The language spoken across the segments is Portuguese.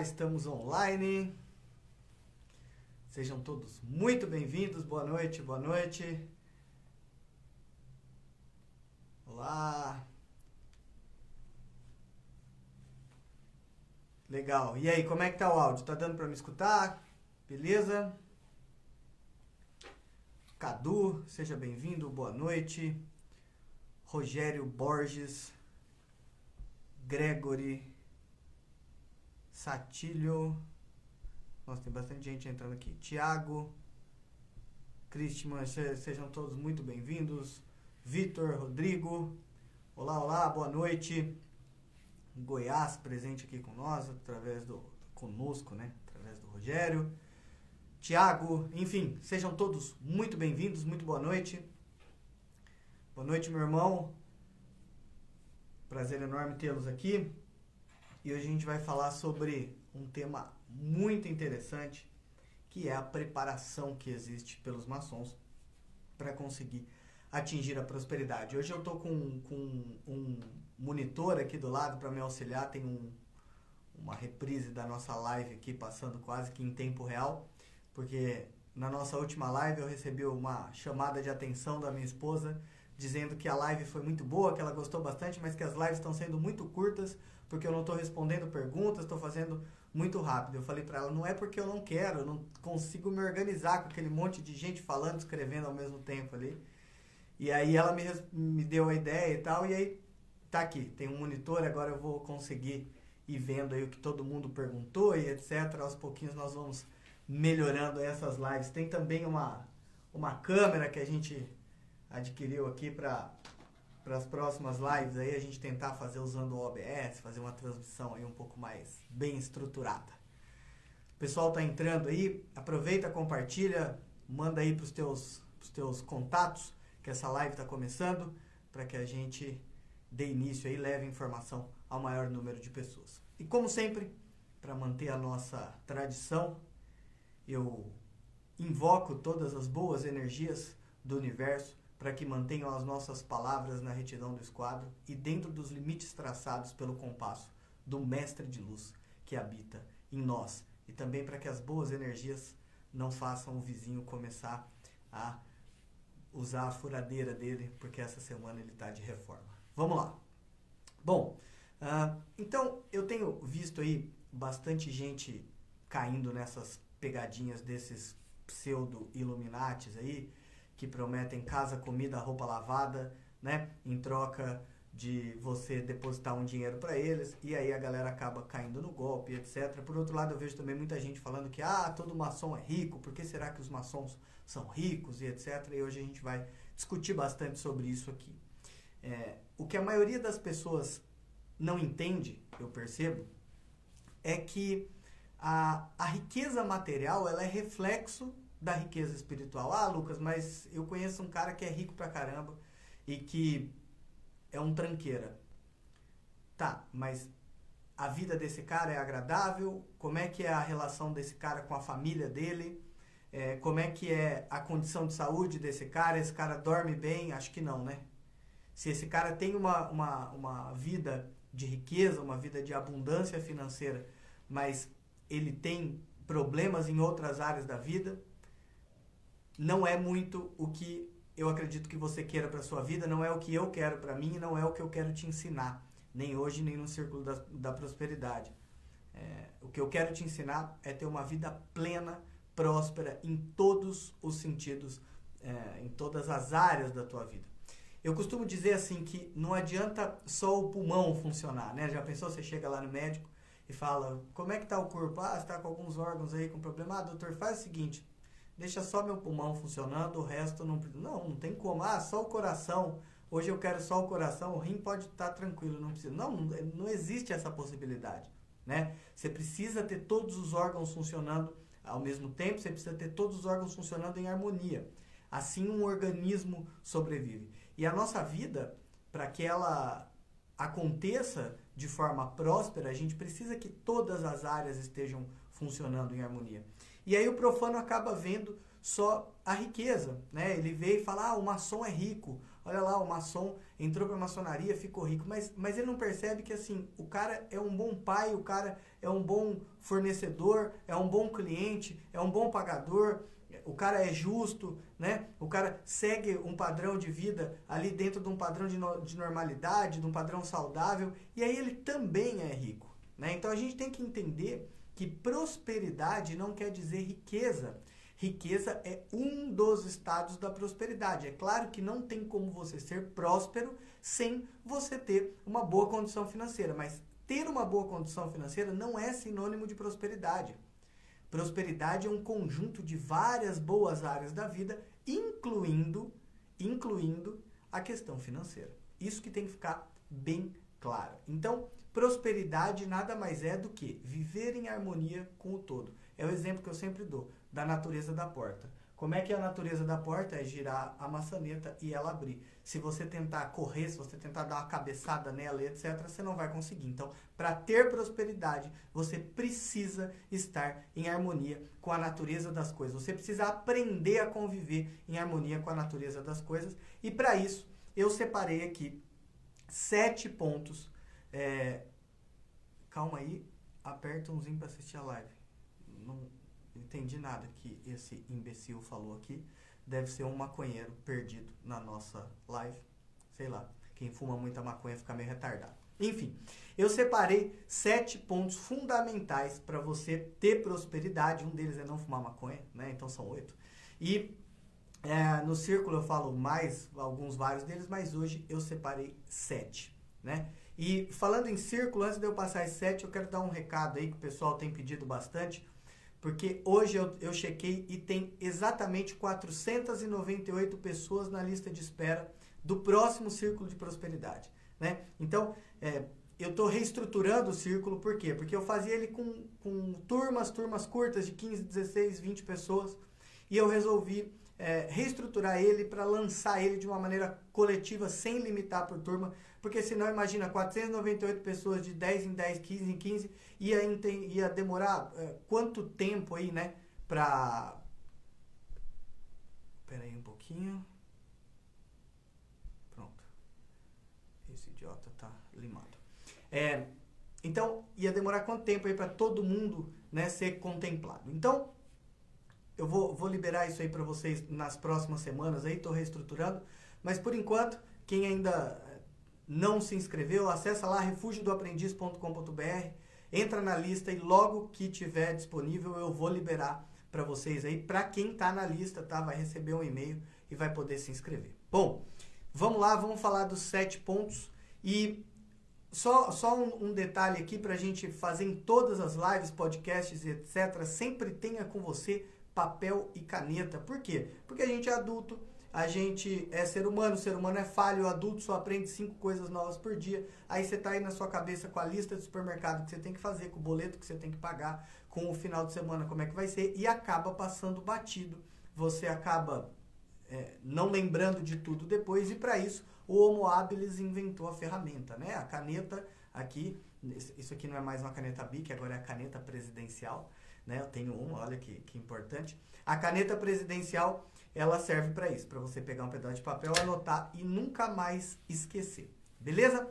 estamos online. Sejam todos muito bem-vindos. Boa noite, boa noite. Olá. Legal. E aí, como é que tá o áudio? Tá dando para me escutar? Beleza? Cadu, seja bem-vindo. Boa noite. Rogério Borges. Gregory. Satilho. Nossa, tem bastante gente entrando aqui. Tiago. Cristian, sejam todos muito bem-vindos. Vitor, Rodrigo. Olá, olá, boa noite. Goiás presente aqui com nós, através do. conosco, né? Através do Rogério. Tiago, enfim, sejam todos muito bem-vindos, muito boa noite. Boa noite, meu irmão. Prazer enorme tê-los aqui. E hoje a gente vai falar sobre um tema muito interessante, que é a preparação que existe pelos maçons para conseguir atingir a prosperidade. Hoje eu estou com, com um monitor aqui do lado para me auxiliar, tem um, uma reprise da nossa live aqui passando quase que em tempo real, porque na nossa última live eu recebi uma chamada de atenção da minha esposa dizendo que a live foi muito boa, que ela gostou bastante, mas que as lives estão sendo muito curtas porque eu não estou respondendo perguntas, estou fazendo muito rápido. Eu falei para ela, não é porque eu não quero, eu não consigo me organizar com aquele monte de gente falando, escrevendo ao mesmo tempo ali. E aí ela me, me deu a ideia e tal, e aí tá aqui, tem um monitor, agora eu vou conseguir ir vendo aí o que todo mundo perguntou e etc. Aos pouquinhos nós vamos melhorando essas lives. Tem também uma, uma câmera que a gente adquiriu aqui para para as próximas lives aí a gente tentar fazer usando o OBS, fazer uma transmissão aí um pouco mais bem estruturada. O pessoal tá entrando aí, aproveita, compartilha, manda aí para os teus, pros teus contatos que essa live está começando, para que a gente dê início aí, leve informação ao maior número de pessoas. E como sempre, para manter a nossa tradição, eu invoco todas as boas energias do universo para que mantenham as nossas palavras na retidão do esquadro e dentro dos limites traçados pelo compasso do Mestre de Luz que habita em nós. E também para que as boas energias não façam o vizinho começar a usar a furadeira dele, porque essa semana ele está de reforma. Vamos lá. Bom, uh, então eu tenho visto aí bastante gente caindo nessas pegadinhas desses pseudo-iluminatis aí, que prometem casa, comida, roupa lavada, né? Em troca de você depositar um dinheiro para eles e aí a galera acaba caindo no golpe, etc. Por outro lado, eu vejo também muita gente falando que ah, todo maçom é rico, por que será que os maçons são ricos e etc. E hoje a gente vai discutir bastante sobre isso aqui. É, o que a maioria das pessoas não entende, eu percebo, é que a, a riqueza material ela é reflexo da riqueza espiritual. Ah, Lucas, mas eu conheço um cara que é rico pra caramba e que é um tranqueira. Tá, mas a vida desse cara é agradável? Como é que é a relação desse cara com a família dele? É, como é que é a condição de saúde desse cara? Esse cara dorme bem? Acho que não, né? Se esse cara tem uma, uma, uma vida de riqueza, uma vida de abundância financeira, mas ele tem problemas em outras áreas da vida, não é muito o que eu acredito que você queira para sua vida, não é o que eu quero para mim, não é o que eu quero te ensinar, nem hoje nem no círculo da, da prosperidade. É, o que eu quero te ensinar é ter uma vida plena, próspera em todos os sentidos, é, em todas as áreas da tua vida. Eu costumo dizer assim que não adianta só o pulmão funcionar, né? Já pensou você chega lá no médico e fala: "Como é que tá o corpo? Ah, está com alguns órgãos aí com problema. Ah, doutor, faz o seguinte, deixa só meu pulmão funcionando, o resto não. Não, não tem como. Ah, só o coração. Hoje eu quero só o coração, o rim pode estar tá tranquilo, não precisa. Não, não existe essa possibilidade. Né? Você precisa ter todos os órgãos funcionando ao mesmo tempo, você precisa ter todos os órgãos funcionando em harmonia. Assim um organismo sobrevive. E a nossa vida, para que ela aconteça de forma próspera, a gente precisa que todas as áreas estejam funcionando em harmonia. E aí o profano acaba vendo só a riqueza, né? Ele vê e fala, ah, o maçom é rico, olha lá, o maçom entrou para a maçonaria, ficou rico, mas, mas ele não percebe que assim, o cara é um bom pai, o cara é um bom fornecedor, é um bom cliente, é um bom pagador, o cara é justo, né? O cara segue um padrão de vida ali dentro de um padrão de, no, de normalidade, de um padrão saudável, e aí ele também é rico, né? Então a gente tem que entender que prosperidade não quer dizer riqueza. Riqueza é um dos estados da prosperidade. É claro que não tem como você ser próspero sem você ter uma boa condição financeira, mas ter uma boa condição financeira não é sinônimo de prosperidade. Prosperidade é um conjunto de várias boas áreas da vida, incluindo incluindo a questão financeira. Isso que tem que ficar bem claro. Então, prosperidade nada mais é do que viver em harmonia com o todo. É o exemplo que eu sempre dou da natureza da porta. Como é que é a natureza da porta? É girar a maçaneta e ela abrir. Se você tentar correr, se você tentar dar uma cabeçada nela, etc., você não vai conseguir. Então, para ter prosperidade, você precisa estar em harmonia com a natureza das coisas. Você precisa aprender a conviver em harmonia com a natureza das coisas. E para isso, eu separei aqui sete pontos. É... Calma aí, aperta umzinho para assistir a live. Não entendi nada que esse imbecil falou aqui. Deve ser um maconheiro perdido na nossa live. Sei lá. Quem fuma muita maconha fica meio retardado. Enfim, eu separei sete pontos fundamentais para você ter prosperidade. Um deles é não fumar maconha, né? Então são oito. E é, no círculo eu falo mais, alguns vários deles, mas hoje eu separei sete, né? E falando em círculo, antes de eu passar as sete, eu quero dar um recado aí que o pessoal tem pedido bastante. Porque hoje eu, eu chequei e tem exatamente 498 pessoas na lista de espera do próximo círculo de prosperidade. Né? Então, é, eu estou reestruturando o círculo, por quê? Porque eu fazia ele com, com turmas, turmas curtas de 15, 16, 20 pessoas, e eu resolvi é, reestruturar ele para lançar ele de uma maneira coletiva, sem limitar por turma, porque senão imagina 498 pessoas de 10 em 10, 15 em 15, ia, ia demorar é, quanto tempo aí, né, para... Espera aí um pouquinho. Pronto. Esse idiota tá limado. É, então, ia demorar quanto tempo aí para todo mundo, né, ser contemplado. Então, eu vou, vou liberar isso aí para vocês nas próximas semanas aí, estou reestruturando. Mas por enquanto, quem ainda não se inscreveu, acessa lá refugiodoaprendiz.com.br, entra na lista e logo que tiver disponível eu vou liberar para vocês aí. Para quem está na lista, tá? Vai receber um e-mail e vai poder se inscrever. Bom, vamos lá, vamos falar dos sete pontos e só, só um, um detalhe aqui para a gente fazer em todas as lives, podcasts etc. Sempre tenha com você papel e caneta. Por quê? Porque a gente é adulto, a gente é ser humano, o ser humano é falho, o adulto só aprende cinco coisas novas por dia. Aí você tá aí na sua cabeça com a lista de supermercado que você tem que fazer, com o boleto que você tem que pagar, com o final de semana como é que vai ser, e acaba passando batido. Você acaba é, não lembrando de tudo depois, e para isso o Homo habilis inventou a ferramenta, né? A caneta aqui, isso aqui não é mais uma caneta BIC, agora é a caneta presidencial, né? Eu tenho uma, olha que, que importante. A caneta presidencial ela serve para isso, para você pegar um pedaço de papel, anotar e nunca mais esquecer. Beleza?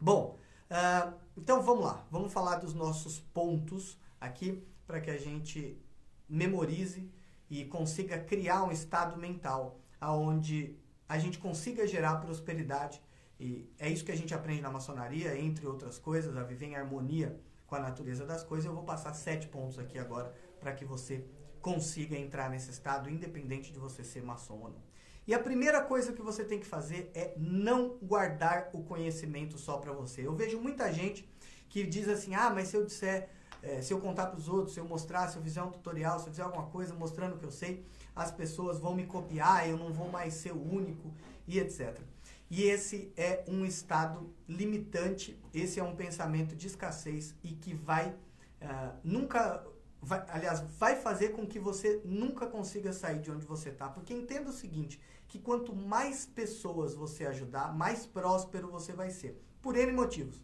Bom, uh, então vamos lá. Vamos falar dos nossos pontos aqui para que a gente memorize e consiga criar um estado mental aonde a gente consiga gerar prosperidade e é isso que a gente aprende na maçonaria, entre outras coisas, a viver em harmonia com a natureza das coisas. Eu vou passar sete pontos aqui agora para que você consiga entrar nesse estado, independente de você ser maçom ou não. E a primeira coisa que você tem que fazer é não guardar o conhecimento só para você. Eu vejo muita gente que diz assim: ah, mas se eu disser, é, se eu contar para os outros, se eu mostrar, se eu fizer um tutorial, se eu fizer alguma coisa mostrando o que eu sei, as pessoas vão me copiar, eu não vou mais ser o único e etc. E esse é um estado limitante, esse é um pensamento de escassez e que vai uh, nunca vai, aliás, vai fazer com que você nunca consiga sair de onde você está. Porque entenda o seguinte, que quanto mais pessoas você ajudar, mais próspero você vai ser. Por N motivos.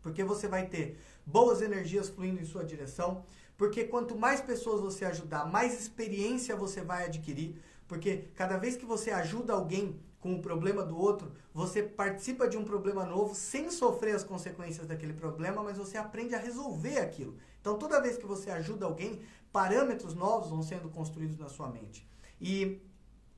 Porque você vai ter boas energias fluindo em sua direção. Porque quanto mais pessoas você ajudar, mais experiência você vai adquirir. Porque cada vez que você ajuda alguém com o problema do outro, você participa de um problema novo sem sofrer as consequências daquele problema, mas você aprende a resolver aquilo. Então, toda vez que você ajuda alguém, parâmetros novos vão sendo construídos na sua mente. E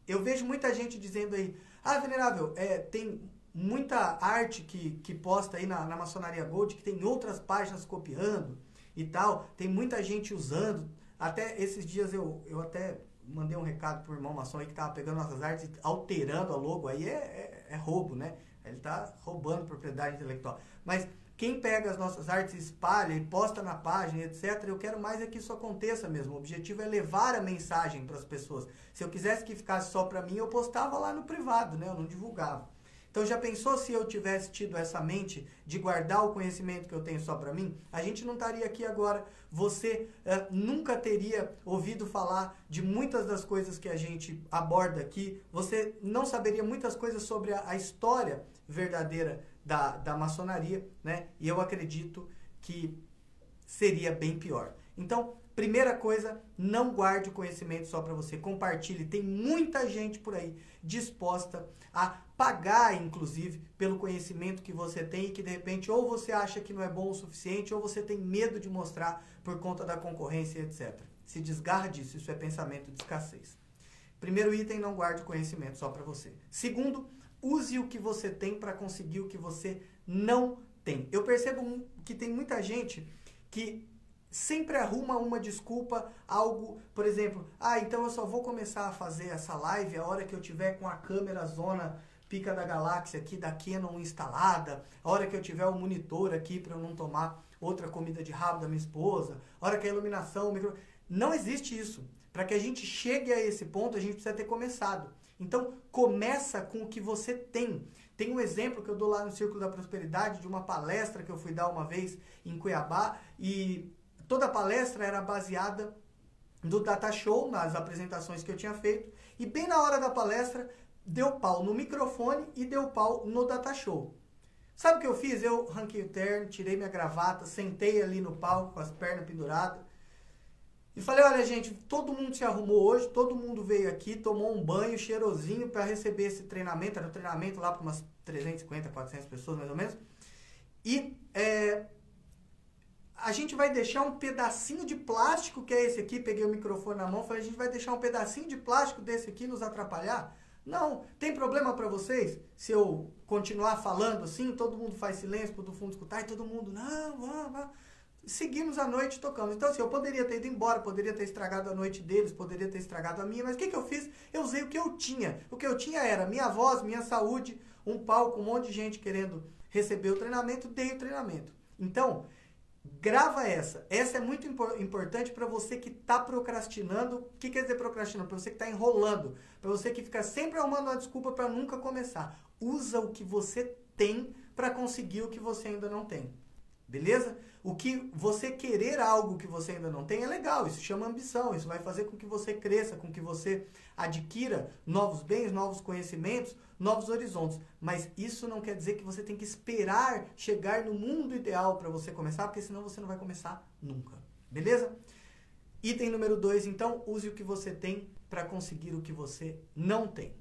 eu vejo muita gente dizendo aí, ah, venerável, é, tem muita arte que, que posta aí na, na Maçonaria Gold, que tem outras páginas copiando e tal, tem muita gente usando. Até esses dias eu, eu até mandei um recado pro irmão maçom aí que tava pegando nossas artes e alterando a logo, aí é, é, é roubo, né? Ele tá roubando propriedade intelectual. Mas quem pega as nossas artes espalha e posta na página, etc., eu quero mais é que isso aconteça mesmo. O objetivo é levar a mensagem para as pessoas. Se eu quisesse que ficasse só para mim, eu postava lá no privado, né? Eu não divulgava. Então já pensou se eu tivesse tido essa mente de guardar o conhecimento que eu tenho só para mim? A gente não estaria aqui agora. Você uh, nunca teria ouvido falar de muitas das coisas que a gente aborda aqui. Você não saberia muitas coisas sobre a, a história verdadeira da, da maçonaria, né? E eu acredito que seria bem pior. Então, primeira coisa, não guarde o conhecimento só para você, compartilhe. Tem muita gente por aí disposta a pagar, inclusive, pelo conhecimento que você tem e que de repente ou você acha que não é bom o suficiente ou você tem medo de mostrar por conta da concorrência, etc. Se desgarra disso, isso é pensamento de escassez. Primeiro item, não guarde conhecimento só para você. Segundo, use o que você tem para conseguir o que você não tem. Eu percebo que tem muita gente que sempre arruma uma desculpa, algo, por exemplo, ah, então eu só vou começar a fazer essa live a hora que eu tiver com a câmera zona pica da galáxia aqui da Canon instalada, a hora que eu tiver o monitor aqui para eu não tomar outra comida de rabo da minha esposa, a hora que a iluminação, o micro... não existe isso. Para que a gente chegue a esse ponto, a gente precisa ter começado. Então, começa com o que você tem. Tem um exemplo que eu dou lá no Círculo da Prosperidade de uma palestra que eu fui dar uma vez em Cuiabá e toda a palestra era baseada do Data Show, nas apresentações que eu tinha feito, e bem na hora da palestra deu pau no microfone e deu pau no data show. Sabe o que eu fiz? Eu ranquei o terno, tirei minha gravata, sentei ali no palco com as pernas penduradas e falei: olha, gente, todo mundo se arrumou hoje, todo mundo veio aqui, tomou um banho cheirosinho para receber esse treinamento. Era um treinamento lá para umas 350, 400 pessoas mais ou menos. E é, a gente vai deixar um pedacinho de plástico, que é esse aqui. Peguei o microfone na mão, falei: a gente vai deixar um pedacinho de plástico desse aqui nos atrapalhar. Não, tem problema para vocês se eu continuar falando assim, todo mundo faz silêncio para o fundo escutar e todo mundo, não, vamos, vamos. Seguimos a noite tocando. Então, assim, eu poderia ter ido embora, poderia ter estragado a noite deles, poderia ter estragado a minha, mas o que, que eu fiz? Eu usei o que eu tinha. O que eu tinha era minha voz, minha saúde, um palco, um monte de gente querendo receber o treinamento, dei o treinamento. Então, Grava essa. Essa é muito importante para você que está procrastinando. O que quer dizer procrastinando? Para você que está enrolando. Para você que fica sempre arrumando uma desculpa para nunca começar. Usa o que você tem para conseguir o que você ainda não tem. Beleza? O que você querer algo que você ainda não tem é legal, isso chama ambição, isso vai fazer com que você cresça, com que você adquira novos bens, novos conhecimentos, novos horizontes. Mas isso não quer dizer que você tem que esperar chegar no mundo ideal para você começar, porque senão você não vai começar nunca. Beleza? Item número 2, então, use o que você tem para conseguir o que você não tem.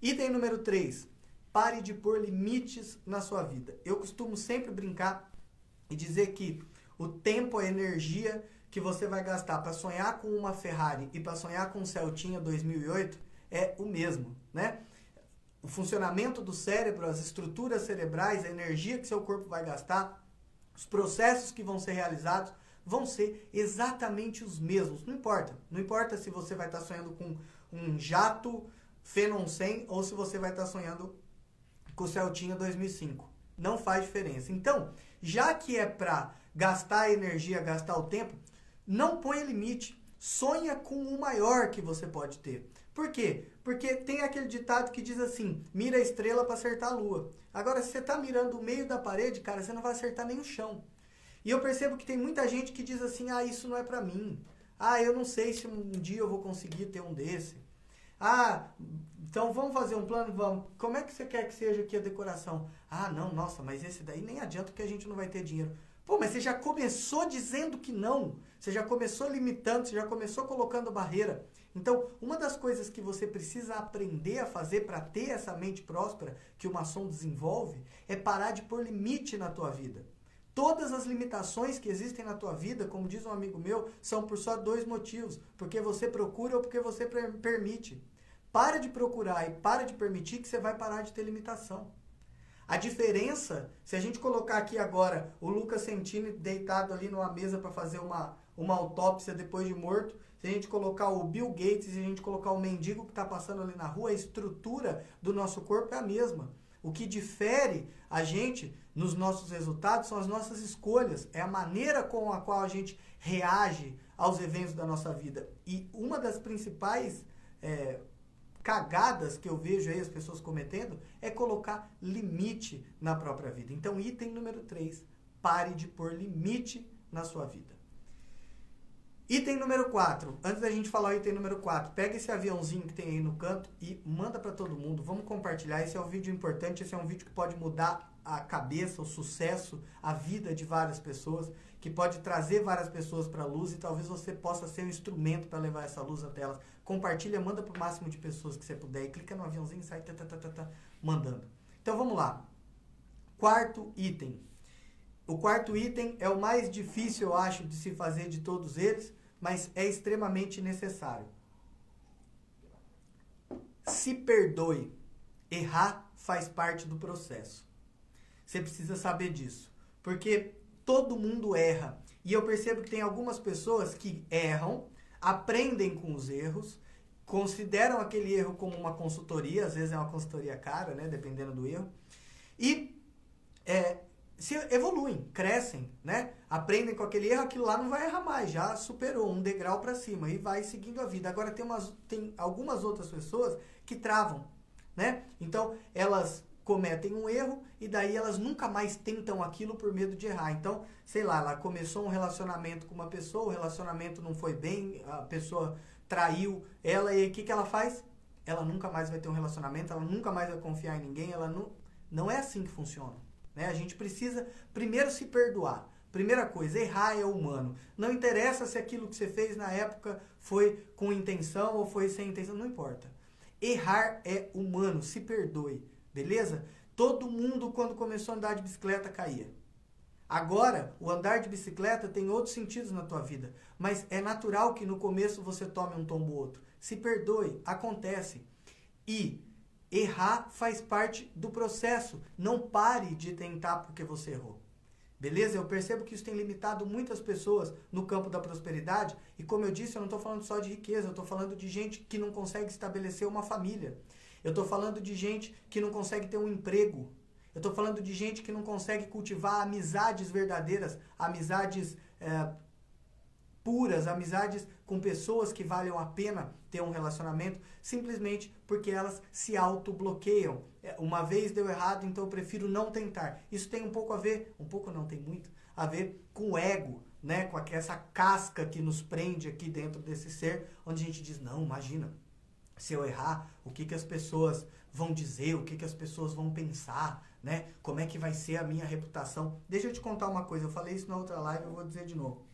Item número 3, pare de pôr limites na sua vida. Eu costumo sempre brincar e dizer que o tempo, a energia que você vai gastar para sonhar com uma Ferrari e para sonhar com um Celtinha 2008 é o mesmo, né? O funcionamento do cérebro, as estruturas cerebrais, a energia que seu corpo vai gastar, os processos que vão ser realizados vão ser exatamente os mesmos. Não importa. Não importa se você vai estar sonhando com um jato Phenom 100 ou se você vai estar sonhando com o Celtinha 2005. Não faz diferença. Então, já que é para gastar energia, gastar o tempo, não ponha limite. Sonha com o maior que você pode ter. Por quê? Porque tem aquele ditado que diz assim: mira a estrela para acertar a lua. Agora, se você está mirando o meio da parede, cara, você não vai acertar nem o chão. E eu percebo que tem muita gente que diz assim: ah, isso não é para mim. Ah, eu não sei se um dia eu vou conseguir ter um desse. Ah, então vamos fazer um plano? Vamos. Como é que você quer que seja aqui a decoração? Ah, não, nossa, mas esse daí nem adianta que a gente não vai ter dinheiro. Pô, mas você já começou dizendo que não. você já começou limitando, você já começou colocando barreira. Então, uma das coisas que você precisa aprender a fazer para ter essa mente próspera que o maçom desenvolve é parar de pôr limite na tua vida. Todas as limitações que existem na tua vida, como diz um amigo meu, são por só dois motivos: porque você procura ou porque você permite. Para de procurar e para de permitir que você vai parar de ter limitação. A diferença, se a gente colocar aqui agora o Lucas Sentini deitado ali numa mesa para fazer uma, uma autópsia depois de morto, se a gente colocar o Bill Gates e a gente colocar o mendigo que está passando ali na rua, a estrutura do nosso corpo é a mesma. O que difere a gente nos nossos resultados são as nossas escolhas, é a maneira com a qual a gente reage aos eventos da nossa vida. E uma das principais é, cagadas que eu vejo aí as pessoas cometendo é colocar limite na própria vida. Então, item número 3, pare de pôr limite na sua vida. Item número 4. Antes da gente falar o item número 4, pega esse aviãozinho que tem aí no canto e manda para todo mundo. Vamos compartilhar. Esse é um vídeo importante, esse é um vídeo que pode mudar a cabeça, o sucesso, a vida de várias pessoas, que pode trazer várias pessoas para a luz e talvez você possa ser um instrumento para levar essa luz até elas. Compartilha, manda para o máximo de pessoas que você puder e clica no aviãozinho e sai tá, tá, tá, tá, tá, mandando. Então vamos lá. Quarto item. O quarto item é o mais difícil, eu acho, de se fazer de todos eles, mas é extremamente necessário. Se perdoe. Errar faz parte do processo. Você precisa saber disso. Porque todo mundo erra. E eu percebo que tem algumas pessoas que erram, aprendem com os erros, consideram aquele erro como uma consultoria, às vezes é uma consultoria cara, né, dependendo do erro, e é, se evoluem, crescem, né? Aprendem com aquele erro, aquilo lá não vai errar mais, já superou um degrau para cima e vai seguindo a vida. Agora tem, umas, tem algumas outras pessoas que travam, né? Então elas cometem um erro e daí elas nunca mais tentam aquilo por medo de errar. Então, sei lá, ela começou um relacionamento com uma pessoa, o relacionamento não foi bem, a pessoa traiu ela e o que, que ela faz? Ela nunca mais vai ter um relacionamento, ela nunca mais vai confiar em ninguém, ela não, não é assim que funciona. Né? A gente precisa primeiro se perdoar. Primeira coisa, errar é humano. Não interessa se aquilo que você fez na época foi com intenção ou foi sem intenção, não importa. Errar é humano, se perdoe, beleza? Todo mundo, quando começou a andar de bicicleta, caía. Agora, o andar de bicicleta tem outros sentidos na tua vida, mas é natural que no começo você tome um tombo ou outro. Se perdoe, acontece. E Errar faz parte do processo. Não pare de tentar porque você errou. Beleza? Eu percebo que isso tem limitado muitas pessoas no campo da prosperidade. E como eu disse, eu não estou falando só de riqueza, eu estou falando de gente que não consegue estabelecer uma família. Eu estou falando de gente que não consegue ter um emprego. Eu estou falando de gente que não consegue cultivar amizades verdadeiras, amizades é, puras, amizades com pessoas que valham a pena ter um relacionamento, simplesmente porque elas se auto-bloqueiam. É, uma vez deu errado, então eu prefiro não tentar. Isso tem um pouco a ver, um pouco não, tem muito, a ver com o ego, né? com essa casca que nos prende aqui dentro desse ser, onde a gente diz, não, imagina, se eu errar, o que, que as pessoas vão dizer, o que, que as pessoas vão pensar, né? Como é que vai ser a minha reputação? Deixa eu te contar uma coisa, eu falei isso na outra live, eu vou dizer de novo.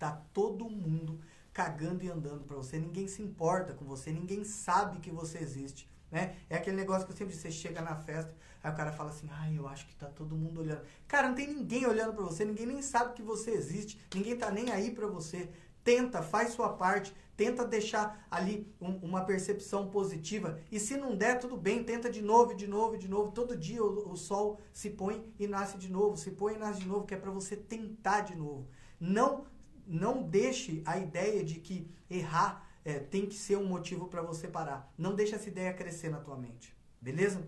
Tá todo mundo cagando e andando para você, ninguém se importa com você, ninguém sabe que você existe. Né? É aquele negócio que eu sempre você chega na festa, aí o cara fala assim: "Ai, eu acho que tá todo mundo olhando". Cara, não tem ninguém olhando para você, ninguém nem sabe que você existe, ninguém tá nem aí para você. Tenta, faz sua parte, tenta deixar ali um, uma percepção positiva e se não der, tudo bem, tenta de novo, de novo, de novo. Todo dia o, o sol se põe e nasce de novo, se põe e nasce de novo, que é para você tentar de novo. Não não deixe a ideia de que errar é, tem que ser um motivo para você parar. Não deixe essa ideia crescer na tua mente. Beleza?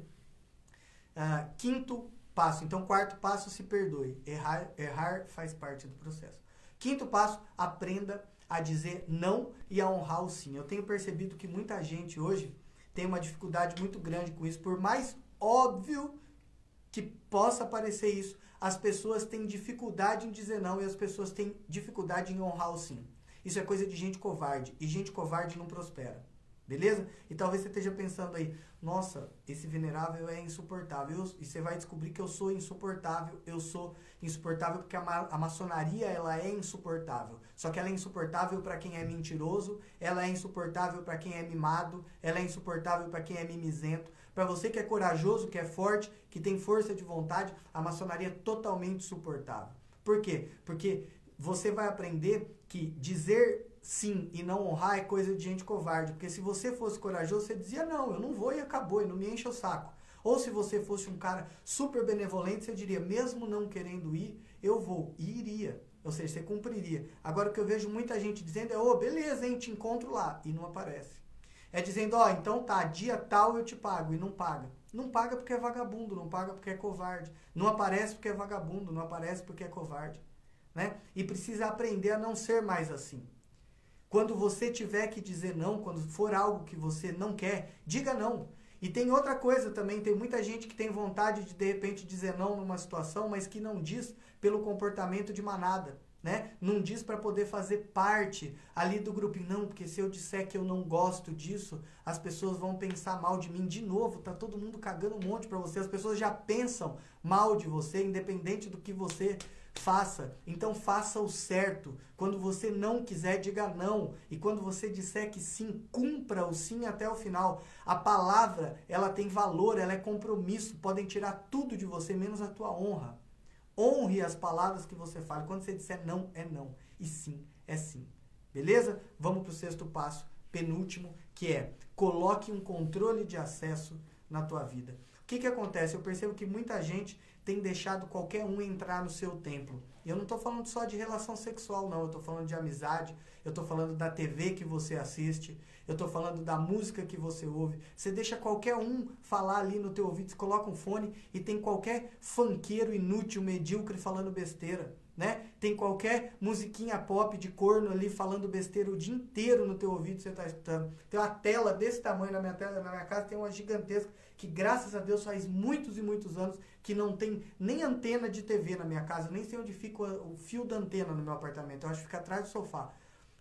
Uh, quinto passo. Então, quarto passo, se perdoe. Errar, errar faz parte do processo. Quinto passo, aprenda a dizer não e a honrar o sim. Eu tenho percebido que muita gente hoje tem uma dificuldade muito grande com isso. Por mais óbvio que possa parecer isso, as pessoas têm dificuldade em dizer não e as pessoas têm dificuldade em honrar o sim. Isso é coisa de gente covarde. E gente covarde não prospera. Beleza? E talvez você esteja pensando aí, nossa, esse venerável é insuportável. E você vai descobrir que eu sou insuportável. Eu sou insuportável porque a, ma a maçonaria ela é insuportável. Só que ela é insuportável para quem é mentiroso, ela é insuportável para quem é mimado, ela é insuportável para quem é mimizento. Para você que é corajoso, que é forte, que tem força de vontade, a maçonaria é totalmente suportável. Por quê? Porque você vai aprender que dizer sim e não honrar é coisa de gente covarde. Porque se você fosse corajoso, você dizia não, eu não vou e acabou, e não me enche o saco. Ou se você fosse um cara super benevolente, você diria, mesmo não querendo ir, eu vou. E iria. Ou seja, você cumpriria. Agora o que eu vejo muita gente dizendo é, ô, oh, beleza, hein, te encontro lá. E não aparece. É dizendo, ó, oh, então tá, dia tal eu te pago. E não paga. Não paga porque é vagabundo, não paga porque é covarde. Não aparece porque é vagabundo, não aparece porque é covarde. Né? E precisa aprender a não ser mais assim. Quando você tiver que dizer não, quando for algo que você não quer, diga não. E tem outra coisa também, tem muita gente que tem vontade de de repente dizer não numa situação, mas que não diz pelo comportamento de manada, né? Não diz para poder fazer parte ali do grupo. Não, porque se eu disser que eu não gosto disso, as pessoas vão pensar mal de mim de novo. Tá todo mundo cagando um monte para você. As pessoas já pensam mal de você, independente do que você faça. Então faça o certo. Quando você não quiser, diga não. E quando você disser que sim, cumpra o sim até o final. A palavra, ela tem valor, ela é compromisso. Podem tirar tudo de você, menos a tua honra. Honre as palavras que você fala. Quando você disser não, é não. E sim, é sim. Beleza? Vamos para o sexto passo, penúltimo, que é coloque um controle de acesso na tua vida. O que, que acontece? Eu percebo que muita gente tem deixado qualquer um entrar no seu templo. E eu não estou falando só de relação sexual, não. Eu estou falando de amizade, eu estou falando da TV que você assiste, eu estou falando da música que você ouve. Você deixa qualquer um falar ali no teu ouvido, você coloca um fone e tem qualquer fanqueiro inútil, medíocre falando besteira. Né? Tem qualquer musiquinha pop de corno ali falando besteira o dia inteiro no teu ouvido, você está escutando. Tem uma tela desse tamanho na minha tela, na minha casa tem uma gigantesca que graças a Deus faz muitos e muitos anos que não tem nem antena de TV na minha casa, nem sei onde fica o fio da antena no meu apartamento. Eu acho que fica atrás do sofá.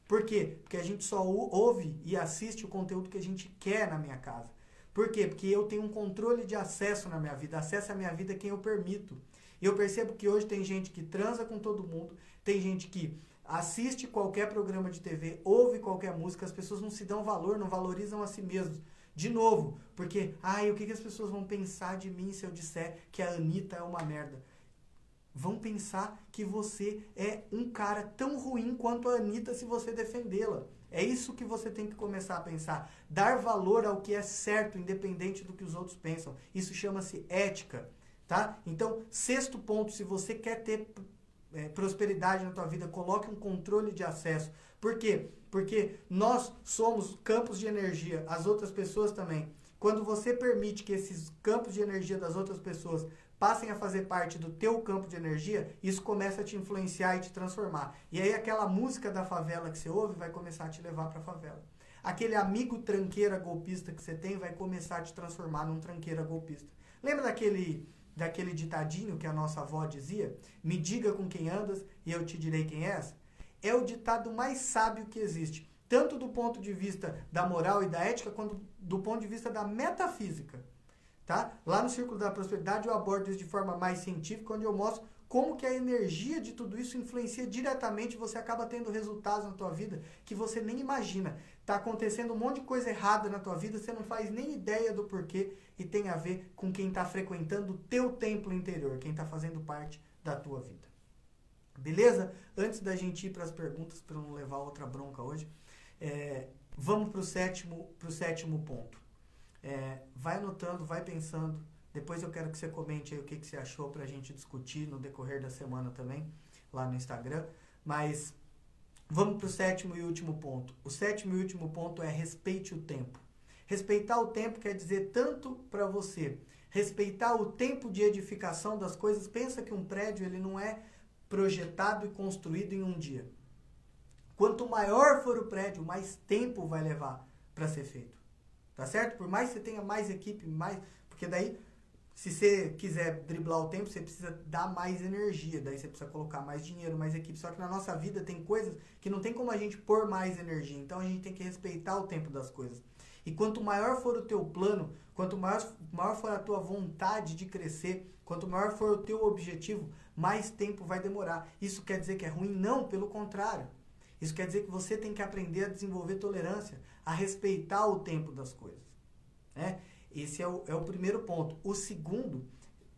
Por quê? Porque a gente só ouve e assiste o conteúdo que a gente quer na minha casa. Por quê? Porque eu tenho um controle de acesso na minha vida, acesso à minha vida quem eu permito. E eu percebo que hoje tem gente que transa com todo mundo, tem gente que assiste qualquer programa de TV, ouve qualquer música, as pessoas não se dão valor, não valorizam a si mesmos. De novo, porque, ai, o que, que as pessoas vão pensar de mim se eu disser que a Anitta é uma merda? Vão pensar que você é um cara tão ruim quanto a Anitta se você defendê-la. É isso que você tem que começar a pensar. Dar valor ao que é certo, independente do que os outros pensam. Isso chama-se ética. Tá? Então, sexto ponto, se você quer ter é, prosperidade na tua vida, coloque um controle de acesso. Por quê? Porque nós somos campos de energia, as outras pessoas também. Quando você permite que esses campos de energia das outras pessoas passem a fazer parte do teu campo de energia, isso começa a te influenciar e te transformar. E aí aquela música da favela que você ouve vai começar a te levar para a favela. Aquele amigo tranqueira golpista que você tem vai começar a te transformar num tranqueira golpista. Lembra daquele daquele ditadinho que a nossa avó dizia? Me diga com quem andas e eu te direi quem és? É o ditado mais sábio que existe, tanto do ponto de vista da moral e da ética, quanto do ponto de vista da metafísica. Tá? Lá no Círculo da Prosperidade eu abordo isso de forma mais científica, onde eu mostro como que a energia de tudo isso influencia diretamente, você acaba tendo resultados na tua vida que você nem imagina. Tá acontecendo um monte de coisa errada na tua vida, você não faz nem ideia do porquê e tem a ver com quem está frequentando o teu templo interior, quem está fazendo parte da tua vida. Beleza? Antes da gente ir para as perguntas, para não levar outra bronca hoje, é, vamos para o sétimo, sétimo ponto. É, vai anotando, vai pensando, depois eu quero que você comente aí o que, que você achou para a gente discutir no decorrer da semana também, lá no Instagram. Mas vamos para o sétimo e último ponto. O sétimo e último ponto é respeite o tempo. Respeitar o tempo quer dizer tanto para você respeitar o tempo de edificação das coisas. Pensa que um prédio ele não é projetado e construído em um dia. Quanto maior for o prédio, mais tempo vai levar para ser feito. Tá certo? Por mais que você tenha mais equipe, mais, porque daí se você quiser driblar o tempo, você precisa dar mais energia, daí você precisa colocar mais dinheiro, mais equipe. Só que na nossa vida tem coisas que não tem como a gente pôr mais energia, então a gente tem que respeitar o tempo das coisas. E quanto maior for o teu plano, quanto maior, maior for a tua vontade de crescer, quanto maior for o teu objetivo, mais tempo vai demorar. Isso quer dizer que é ruim? Não, pelo contrário. Isso quer dizer que você tem que aprender a desenvolver tolerância, a respeitar o tempo das coisas. Né? Esse é o, é o primeiro ponto. O segundo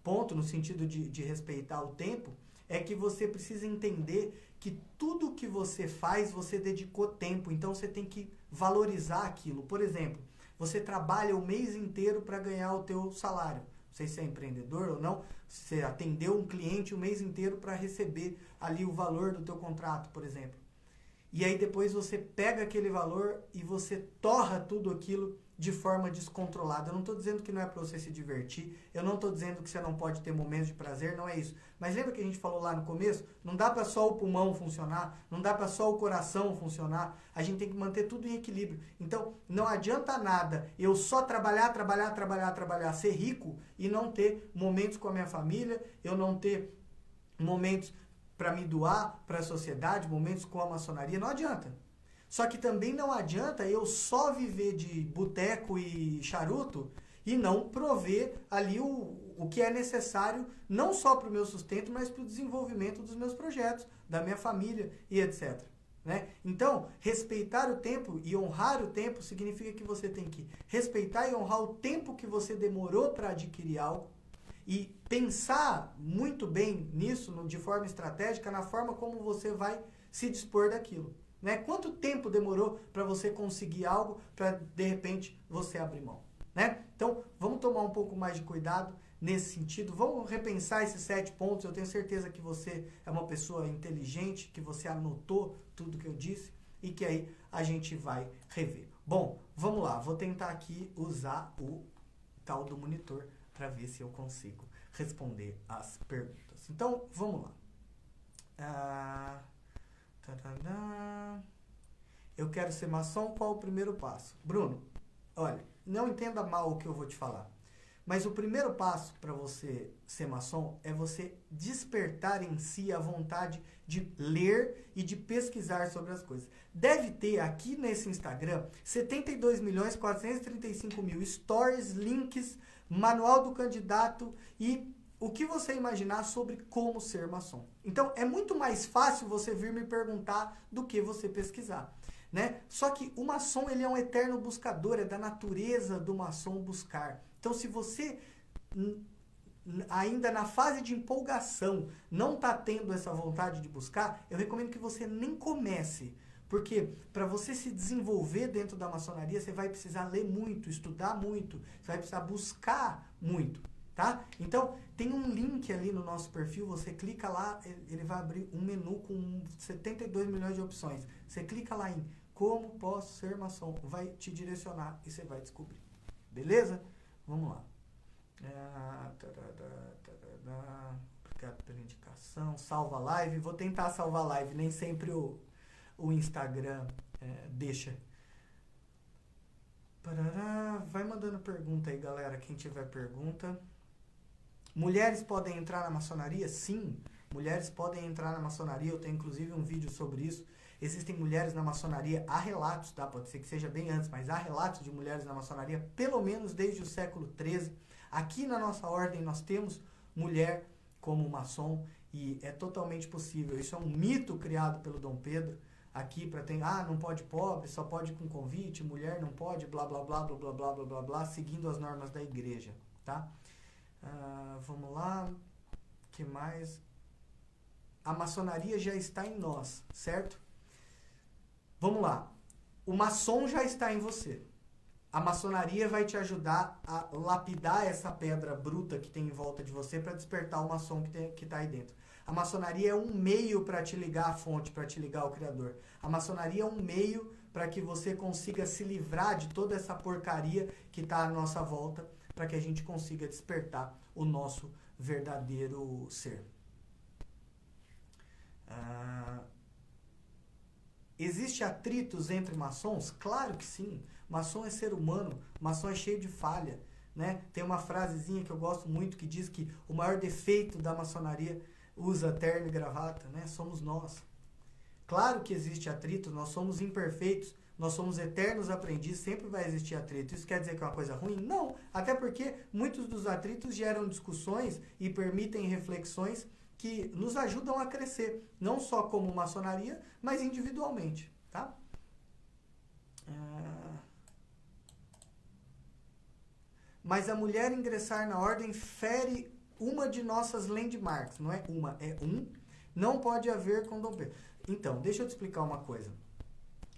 ponto, no sentido de, de respeitar o tempo, é que você precisa entender que tudo que você faz, você dedicou tempo. Então você tem que valorizar aquilo. Por exemplo, você trabalha o mês inteiro para ganhar o teu salário. Não sei se é empreendedor ou não, você atendeu um cliente o mês inteiro para receber ali o valor do teu contrato, por exemplo. E aí depois você pega aquele valor e você torra tudo aquilo de forma descontrolada. Eu não estou dizendo que não é para você se divertir, eu não estou dizendo que você não pode ter momentos de prazer, não é isso. Mas lembra que a gente falou lá no começo? Não dá para só o pulmão funcionar, não dá para só o coração funcionar. A gente tem que manter tudo em equilíbrio. Então, não adianta nada eu só trabalhar, trabalhar, trabalhar, trabalhar, ser rico e não ter momentos com a minha família, eu não ter momentos para me doar para a sociedade, momentos com a maçonaria, não adianta. Só que também não adianta eu só viver de boteco e charuto e não prover ali o, o que é necessário, não só para o meu sustento, mas para o desenvolvimento dos meus projetos, da minha família e etc. Né? Então, respeitar o tempo e honrar o tempo significa que você tem que respeitar e honrar o tempo que você demorou para adquirir algo e pensar muito bem nisso, de forma estratégica, na forma como você vai se dispor daquilo. Né? Quanto tempo demorou para você conseguir algo para de repente você abrir mão? Né? Então vamos tomar um pouco mais de cuidado nesse sentido. Vamos repensar esses sete pontos. Eu tenho certeza que você é uma pessoa inteligente, que você anotou tudo que eu disse e que aí a gente vai rever. Bom, vamos lá. Vou tentar aqui usar o tal do monitor para ver se eu consigo responder as perguntas. Então vamos lá. Ah, eu quero ser maçom, qual o primeiro passo? Bruno, olha, não entenda mal o que eu vou te falar. Mas o primeiro passo para você ser maçom é você despertar em si a vontade de ler e de pesquisar sobre as coisas. Deve ter aqui nesse Instagram 72 milhões 435 mil stories, links, manual do candidato e o que você imaginar sobre como ser maçom. Então é muito mais fácil você vir me perguntar do que você pesquisar. Né? Só que o maçom ele é um eterno buscador, é da natureza do maçom buscar. Então se você ainda na fase de empolgação não está tendo essa vontade de buscar, eu recomendo que você nem comece. Porque para você se desenvolver dentro da maçonaria, você vai precisar ler muito, estudar muito, você vai precisar buscar muito tá? Então, tem um link ali no nosso perfil, você clica lá, ele vai abrir um menu com 72 milhões de opções. Você clica lá em como posso ser maçom, vai te direcionar e você vai descobrir. Beleza? Vamos lá. É, Obrigado pela indicação. Salva live. Vou tentar salvar live. Nem sempre o, o Instagram é, deixa. Parará. Vai mandando pergunta aí, galera. Quem tiver pergunta. Mulheres podem entrar na maçonaria? Sim, mulheres podem entrar na maçonaria. Eu tenho inclusive um vídeo sobre isso. Existem mulheres na maçonaria, há relatos, tá? Pode ser que seja bem antes, mas há relatos de mulheres na maçonaria, pelo menos desde o século XIII. Aqui na nossa ordem nós temos mulher como maçom e é totalmente possível. Isso é um mito criado pelo Dom Pedro aqui para ter, ah, não pode pobre, só pode com convite, mulher não pode, blá blá blá blá blá blá blá blá, blá seguindo as normas da igreja, tá? Uh, vamos lá. que mais? A maçonaria já está em nós, certo? Vamos lá. O maçom já está em você. A maçonaria vai te ajudar a lapidar essa pedra bruta que tem em volta de você para despertar o maçom que está aí dentro. A maçonaria é um meio para te ligar à fonte, para te ligar ao Criador. A maçonaria é um meio para que você consiga se livrar de toda essa porcaria que está à nossa volta para que a gente consiga despertar o nosso verdadeiro ser. Ah, existe atritos entre maçons? Claro que sim. Maçom é ser humano, maçom é cheio de falha. Né? Tem uma frasezinha que eu gosto muito que diz que o maior defeito da maçonaria usa terno e gravata, né? Somos nós. Claro que existe atrito, nós somos imperfeitos, nós somos eternos aprendizes, sempre vai existir atrito. Isso quer dizer que é uma coisa ruim? Não, até porque muitos dos atritos geram discussões e permitem reflexões que nos ajudam a crescer, não só como maçonaria, mas individualmente, tá? Ah. Mas a mulher ingressar na ordem fere uma de nossas landmarks, não é uma, é um. Não pode haver com Dom Pedro. Então, deixa eu te explicar uma coisa.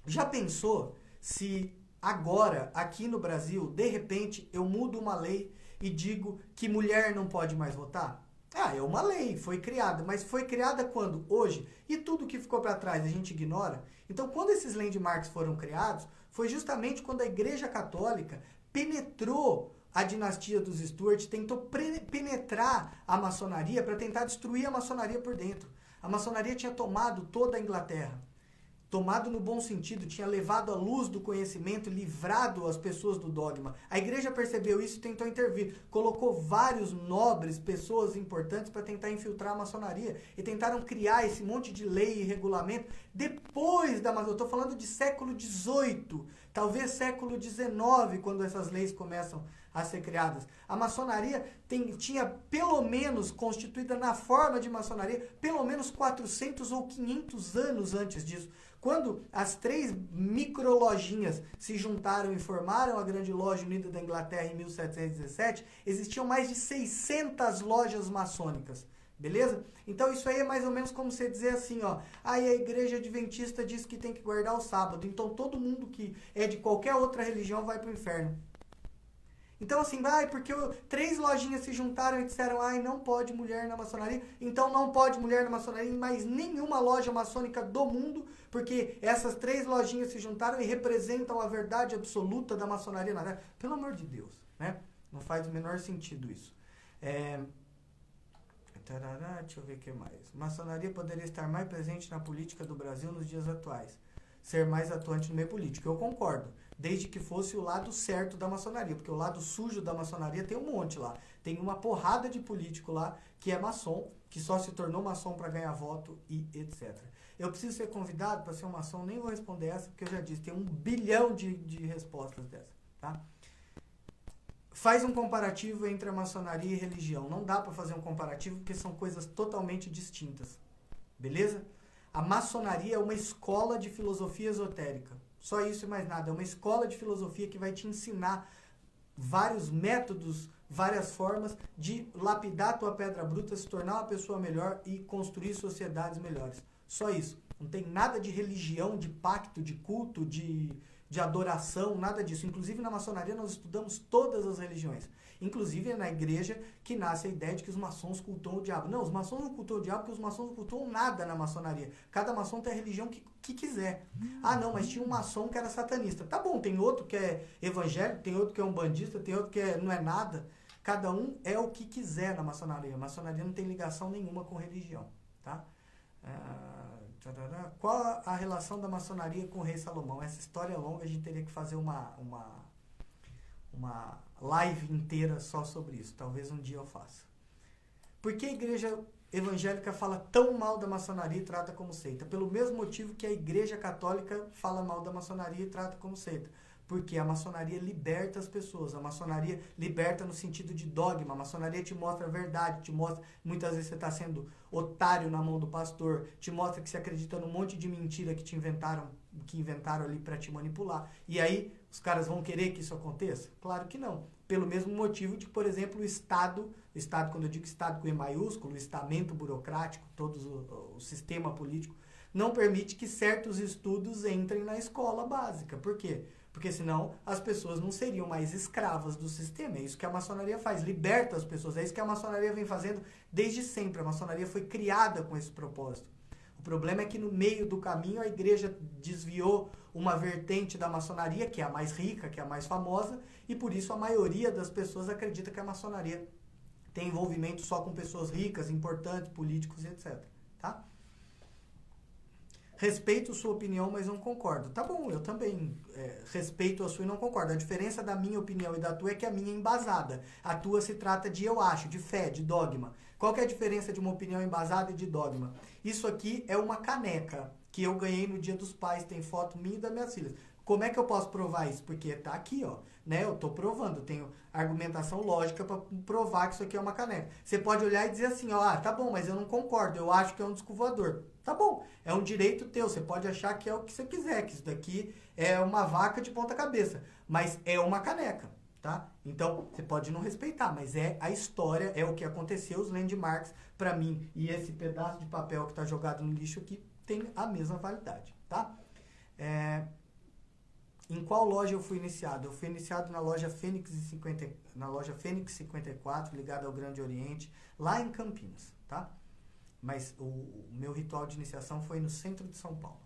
Já pensou se agora, aqui no Brasil, de repente, eu mudo uma lei e digo que mulher não pode mais votar? Ah, é uma lei, foi criada, mas foi criada quando? Hoje. E tudo que ficou para trás a gente ignora. Então, quando esses landmarks foram criados, foi justamente quando a Igreja Católica penetrou a dinastia dos Stuart, tentou penetrar a maçonaria para tentar destruir a maçonaria por dentro. A maçonaria tinha tomado toda a Inglaterra tomado no bom sentido, tinha levado a luz do conhecimento, livrado as pessoas do dogma. A igreja percebeu isso e tentou intervir. Colocou vários nobres, pessoas importantes para tentar infiltrar a maçonaria e tentaram criar esse monte de lei e regulamento depois da maçonaria. Eu estou falando de século XVIII, talvez século XIX, quando essas leis começam a ser criadas. A maçonaria tem, tinha pelo menos constituída na forma de maçonaria, pelo menos 400 ou 500 anos antes disso. Quando as três microlojinhas se juntaram e formaram a Grande Loja Unida da Inglaterra em 1717, existiam mais de 600 lojas maçônicas. Beleza? Então isso aí é mais ou menos como você dizer assim, ó. Aí a igreja adventista diz que tem que guardar o sábado. Então todo mundo que é de qualquer outra religião vai para o inferno. Então, assim, vai, porque três lojinhas se juntaram e disseram, ai, não pode mulher na maçonaria, então não pode mulher na maçonaria em mais nenhuma loja maçônica do mundo, porque essas três lojinhas se juntaram e representam a verdade absoluta da maçonaria na. Pelo amor de Deus, né? Não faz o menor sentido isso. É... Tarará, deixa eu ver o que mais. Maçonaria poderia estar mais presente na política do Brasil nos dias atuais. Ser mais atuante no meio político. Eu concordo desde que fosse o lado certo da maçonaria, porque o lado sujo da maçonaria tem um monte lá. Tem uma porrada de político lá que é maçom, que só se tornou maçom para ganhar voto e etc. Eu preciso ser convidado para ser um maçom, nem vou responder essa, porque eu já disse, tem um bilhão de, de respostas dessa, tá? Faz um comparativo entre a maçonaria e religião. Não dá para fazer um comparativo porque são coisas totalmente distintas. Beleza? A maçonaria é uma escola de filosofia esotérica. Só isso e mais nada. É uma escola de filosofia que vai te ensinar vários métodos, várias formas de lapidar a tua pedra bruta, se tornar uma pessoa melhor e construir sociedades melhores. Só isso. Não tem nada de religião, de pacto, de culto, de, de adoração, nada disso. Inclusive na maçonaria nós estudamos todas as religiões. Inclusive é na igreja que nasce a ideia de que os maçons cultuam o diabo. Não, os maçons não cultuam o diabo porque os maçons não cultuam nada na maçonaria. Cada maçom tem a religião que, que quiser. Ah, não, mas tinha um maçom que era satanista. Tá bom, tem outro que é evangélico, tem outro que é um bandista, tem outro que é, não é nada. Cada um é o que quiser na maçonaria. A maçonaria não tem ligação nenhuma com religião, tá? Ah, qual a relação da maçonaria com o rei Salomão? Essa história é longa, a gente teria que fazer uma, uma, uma live inteira só sobre isso. Talvez um dia eu faça. Por que a igreja evangélica fala tão mal da maçonaria e trata como seita? Pelo mesmo motivo que a igreja católica fala mal da maçonaria e trata como seita. Porque a maçonaria liberta as pessoas. A maçonaria liberta no sentido de dogma. A maçonaria te mostra a verdade, te mostra. Muitas vezes você está sendo otário na mão do pastor, te mostra que você acredita num monte de mentira que te inventaram, que inventaram ali para te manipular. E aí os caras vão querer que isso aconteça? Claro que não. Pelo mesmo motivo de, por exemplo, o Estado, o Estado, quando eu digo Estado com E maiúsculo, o estamento burocrático, todo o, o sistema político, não permite que certos estudos entrem na escola básica. Por quê? Porque senão as pessoas não seriam mais escravas do sistema. É isso que a maçonaria faz, liberta as pessoas. É isso que a maçonaria vem fazendo desde sempre. A maçonaria foi criada com esse propósito. O problema é que no meio do caminho a igreja desviou uma vertente da maçonaria, que é a mais rica, que é a mais famosa, e por isso a maioria das pessoas acredita que a maçonaria tem envolvimento só com pessoas ricas, importantes, políticos e etc. Tá? Respeito sua opinião, mas não concordo. Tá bom, eu também é, respeito a sua e não concordo. A diferença da minha opinião e da tua é que a minha é embasada. A tua se trata de eu acho, de fé, de dogma. Qual que é a diferença de uma opinião embasada e de dogma? Isso aqui é uma caneca que eu ganhei no Dia dos Pais, tem foto minha e das minhas filhas. Como é que eu posso provar isso? Porque tá aqui, ó, né? Eu tô provando, tenho argumentação lógica para provar que isso aqui é uma caneca. Você pode olhar e dizer assim, ó, ah, tá bom, mas eu não concordo, eu acho que é um disco voador. Tá bom, é um direito teu, você pode achar que é o que você quiser, que isso daqui é uma vaca de ponta cabeça, mas é uma caneca, tá? Então, você pode não respeitar, mas é a história, é o que aconteceu, os landmarks, para mim, e esse pedaço de papel que tá jogado no lixo aqui tem a mesma validade, tá? É, em qual loja eu fui iniciado? Eu fui iniciado na loja Fênix 50, na loja Fênix 54, ligada ao Grande Oriente, lá em Campinas, tá? Mas o, o meu ritual de iniciação foi no centro de São Paulo.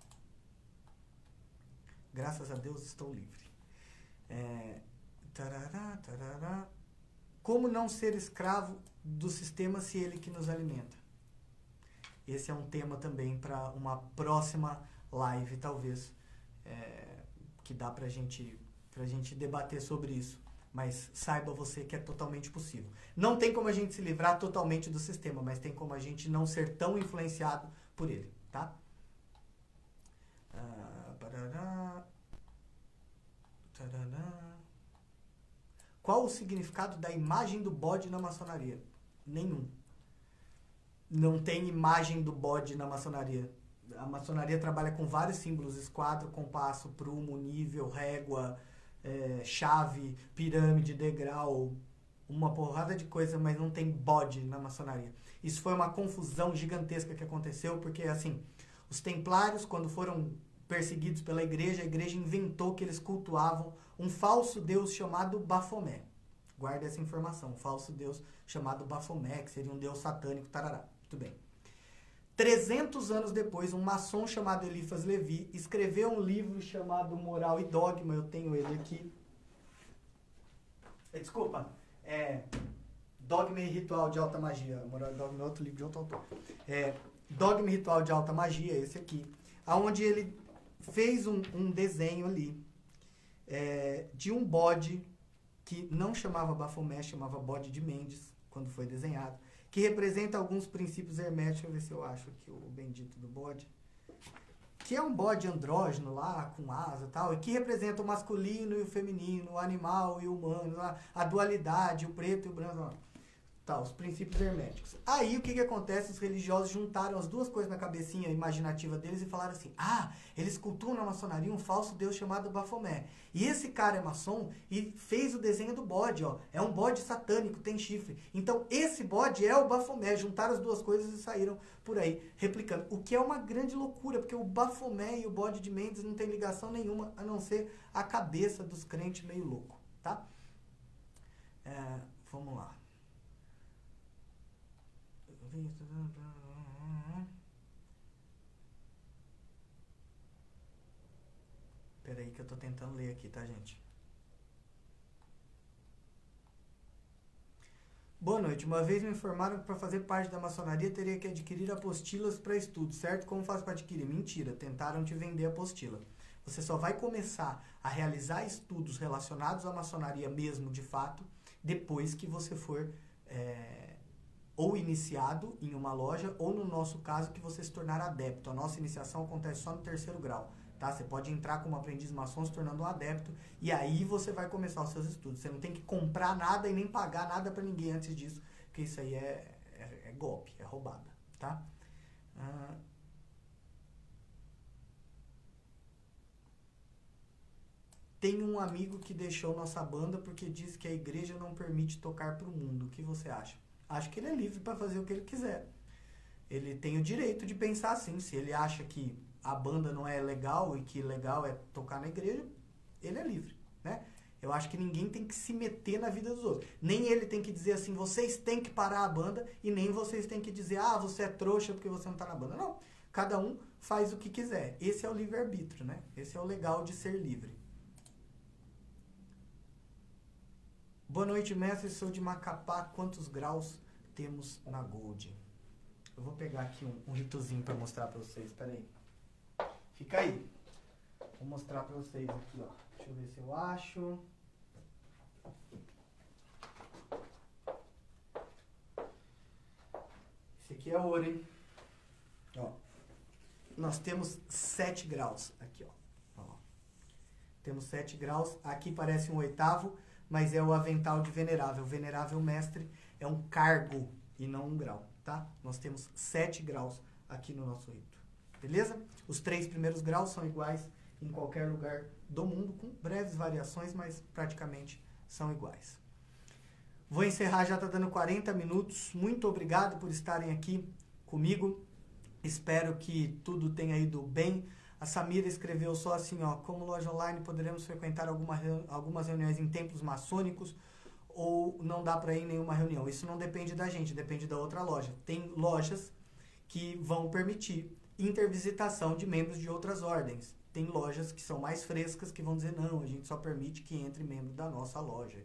Graças a Deus estou livre. É, tarará, tarará. Como não ser escravo do sistema se ele que nos alimenta? Esse é um tema também para uma próxima live, talvez. É, que dá pra gente, pra gente debater sobre isso. Mas saiba você que é totalmente possível. Não tem como a gente se livrar totalmente do sistema, mas tem como a gente não ser tão influenciado por ele, tá? Ah. Qual o significado da imagem do bode na maçonaria? Nenhum. Não tem imagem do bode na maçonaria a maçonaria trabalha com vários símbolos: esquadro, compasso, prumo, nível, régua, é, chave, pirâmide, degrau, uma porrada de coisa, mas não tem bode na maçonaria. Isso foi uma confusão gigantesca que aconteceu, porque assim, os templários, quando foram perseguidos pela igreja, a igreja inventou que eles cultuavam um falso deus chamado Bafomé. Guarda essa informação, um falso deus chamado Bafomé, que seria um deus satânico, tarará. Muito bem. 300 anos depois, um maçom chamado Eliphas Levi escreveu um livro chamado Moral e Dogma. Eu tenho ele aqui. É, desculpa, é Dogma e Ritual de Alta Magia. Moral e Dogma é outro livro de outro autor. É, Dogma e Ritual de Alta Magia, esse aqui. Onde ele fez um, um desenho ali é, de um bode que não chamava Bafomé, chamava bode de Mendes, quando foi desenhado que representa alguns princípios herméticos. Deixa eu ver se eu acho aqui o bendito do bode. Que é um bode andrógeno lá, com asa e tal, e que representa o masculino e o feminino, o animal e o humano, a, a dualidade, o preto e o branco. Tá, os princípios herméticos. Aí o que, que acontece? Os religiosos juntaram as duas coisas na cabecinha imaginativa deles e falaram assim: ah, eles cultuam na maçonaria um falso deus chamado Bafomé. E esse cara é maçom e fez o desenho do bode, ó. É um bode satânico, tem chifre. Então esse bode é o Bafomé. Juntaram as duas coisas e saíram por aí replicando. O que é uma grande loucura, porque o Bafomé e o bode de Mendes não tem ligação nenhuma a não ser a cabeça dos crentes meio louco, tá? É, vamos lá. Espera aí que eu tô tentando ler aqui, tá, gente? Boa noite. Uma vez me informaram que para fazer parte da maçonaria teria que adquirir apostilas para estudo, certo? Como faz para adquirir? Mentira, tentaram te vender a apostila. Você só vai começar a realizar estudos relacionados à maçonaria mesmo, de fato, depois que você for é, ou iniciado em uma loja, ou no nosso caso, que você se tornar adepto. A nossa iniciação acontece só no terceiro grau. Tá? Você pode entrar como aprendiz maçom se tornando um adepto e aí você vai começar os seus estudos. Você não tem que comprar nada e nem pagar nada para ninguém antes disso, porque isso aí é, é, é golpe, é roubada. Tá? Ah, Tem um amigo que deixou nossa banda porque diz que a igreja não permite tocar para o mundo. O que você acha? Acho que ele é livre para fazer o que ele quiser. Ele tem o direito de pensar assim. Se ele acha que a banda não é legal e que legal é tocar na igreja, ele é livre, né? Eu acho que ninguém tem que se meter na vida dos outros. Nem ele tem que dizer assim, vocês têm que parar a banda, e nem vocês têm que dizer, ah, você é trouxa porque você não tá na banda. Não. Cada um faz o que quiser. Esse é o livre-arbítrio, né? Esse é o legal de ser livre. Boa noite, mestre. Sou de Macapá. Quantos graus temos na Gold? Eu vou pegar aqui um, um ritozinho para mostrar para vocês. Espera aí. Fica aí. Vou mostrar para vocês aqui, ó. Deixa eu ver se eu acho. Esse aqui é ouro, hein? Ó. Nós temos 7 graus aqui, ó. ó. Temos sete graus. Aqui parece um oitavo, mas é o avental de venerável. Venerável mestre é um cargo e não um grau, tá? Nós temos sete graus aqui no nosso rito. Beleza? Os três primeiros graus são iguais em qualquer lugar do mundo, com breves variações, mas praticamente são iguais. Vou encerrar, já está dando 40 minutos. Muito obrigado por estarem aqui comigo. Espero que tudo tenha ido bem. A Samira escreveu só assim, ó, como loja online poderemos frequentar alguma, algumas reuniões em templos maçônicos ou não dá para ir em nenhuma reunião. Isso não depende da gente, depende da outra loja. Tem lojas que vão permitir intervisitação de membros de outras ordens. Tem lojas que são mais frescas que vão dizer não, a gente só permite que entre membro da nossa loja.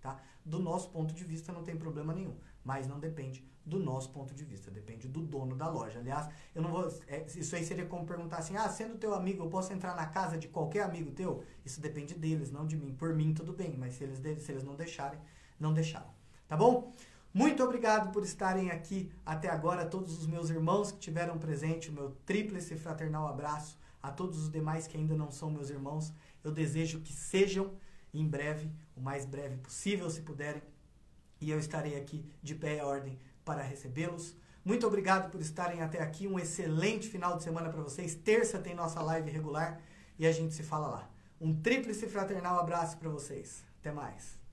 Tá? Do nosso ponto de vista não tem problema nenhum, mas não depende do nosso ponto de vista, depende do dono da loja. Aliás, eu não vou. É, isso aí seria como perguntar assim: ah, sendo teu amigo, eu posso entrar na casa de qualquer amigo teu? Isso depende deles, não de mim. Por mim, tudo bem, mas se eles, se eles não deixarem, não deixaram. Tá bom? Muito obrigado por estarem aqui até agora, todos os meus irmãos que tiveram presente, o meu tríplice fraternal abraço a todos os demais que ainda não são meus irmãos. Eu desejo que sejam em breve, o mais breve possível, se puderem, e eu estarei aqui de pé e ordem para recebê-los. Muito obrigado por estarem até aqui. Um excelente final de semana para vocês. Terça tem nossa live regular e a gente se fala lá. Um tríplice fraternal abraço para vocês. Até mais.